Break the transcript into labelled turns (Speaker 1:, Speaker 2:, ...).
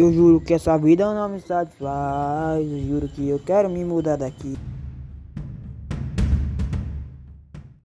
Speaker 1: Eu juro que essa vida não me satisfaz. Eu juro que eu quero me mudar daqui.